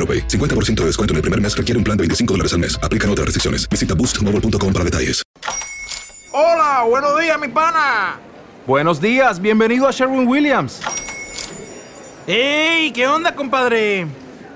AroPay. 50% de descuento en el primer mes requiere un plan de 25 dólares al mes. Aplican otras restricciones. Visita boostmobile.com para detalles. Hola, buenos días, mi pana. Buenos días, bienvenido a Sherwin Williams. ¡Ey! ¿Qué onda, compadre?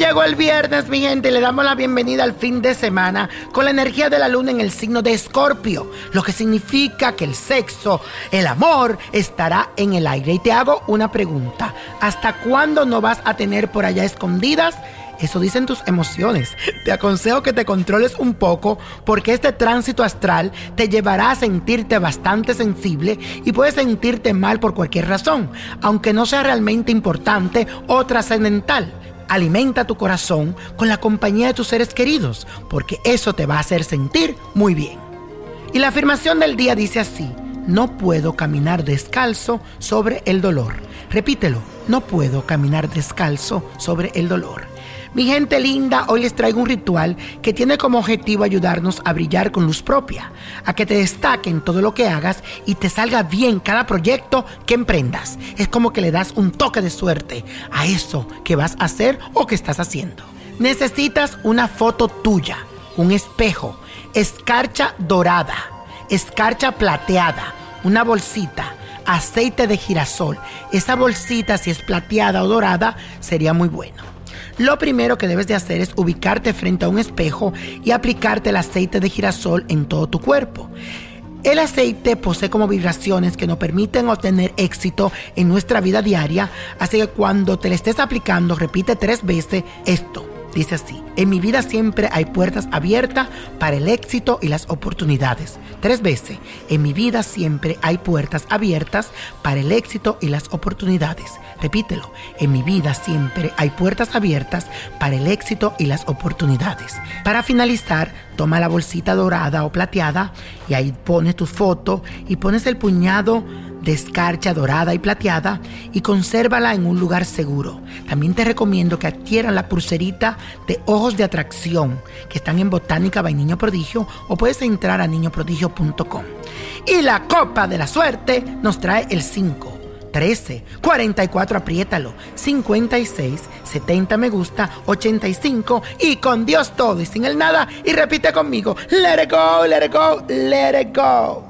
Llegó el viernes, mi gente, y le damos la bienvenida al fin de semana con la energía de la luna en el signo de Escorpio, lo que significa que el sexo, el amor, estará en el aire. Y te hago una pregunta, ¿hasta cuándo no vas a tener por allá escondidas? Eso dicen tus emociones. Te aconsejo que te controles un poco porque este tránsito astral te llevará a sentirte bastante sensible y puedes sentirte mal por cualquier razón, aunque no sea realmente importante o trascendental. Alimenta tu corazón con la compañía de tus seres queridos, porque eso te va a hacer sentir muy bien. Y la afirmación del día dice así, no puedo caminar descalzo sobre el dolor. Repítelo, no puedo caminar descalzo sobre el dolor. Mi gente linda, hoy les traigo un ritual que tiene como objetivo ayudarnos a brillar con luz propia, a que te destaque en todo lo que hagas y te salga bien cada proyecto que emprendas. Es como que le das un toque de suerte a eso que vas a hacer o que estás haciendo. Necesitas una foto tuya, un espejo, escarcha dorada, escarcha plateada, una bolsita, aceite de girasol. Esa bolsita, si es plateada o dorada, sería muy bueno. Lo primero que debes de hacer es ubicarte frente a un espejo y aplicarte el aceite de girasol en todo tu cuerpo. El aceite posee como vibraciones que nos permiten obtener éxito en nuestra vida diaria, así que cuando te le estés aplicando, repite tres veces esto. Dice así, en mi vida siempre hay puertas abiertas para el éxito y las oportunidades. Tres veces, en mi vida siempre hay puertas abiertas para el éxito y las oportunidades. Repítelo, en mi vida siempre hay puertas abiertas para el éxito y las oportunidades. Para finalizar, toma la bolsita dorada o plateada y ahí pones tu foto y pones el puñado de escarcha dorada y plateada y consérvala en un lugar seguro. También te recomiendo que adquieran la pulserita de ojos de atracción que están en Botánica by Niño Prodigio o puedes entrar a niñoprodigio.com. Y la copa de la suerte nos trae el 5. 13, 44, apriétalo, 56, 70 me gusta, 85 y con Dios todo y sin el nada y repite conmigo, let it go, let it go, let it go.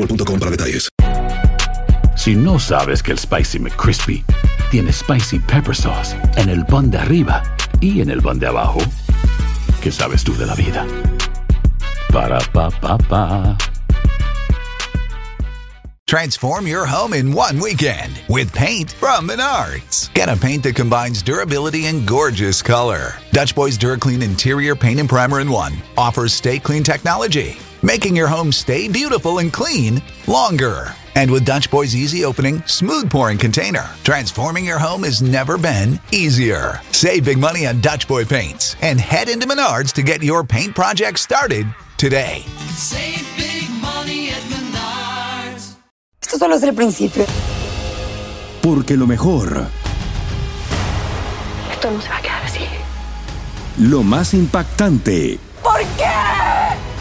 boostmobile.com para detalles. Si no sabes que el Spicy McCrispy tiene Spicy Pepper Sauce en el pan de arriba y en el pan de abajo, ¿qué sabes tú de la vida? Para, pa, pa, pa. Transform your home in one weekend with paint from Menards. Get a paint that combines durability and gorgeous color. Dutch Boys DuraClean Interior Paint and Primer in One offers stay clean technology, making your home stay beautiful and clean longer. And with Dutch Boy's easy opening, smooth pouring container, transforming your home has never been easier. Save big money on Dutch Boy paints and head into Menards to get your paint project started today. Save big money at Menards. Esto solo es el principio. Porque lo mejor, Esto no se va a quedar así. lo más impactante, ¿Por qué?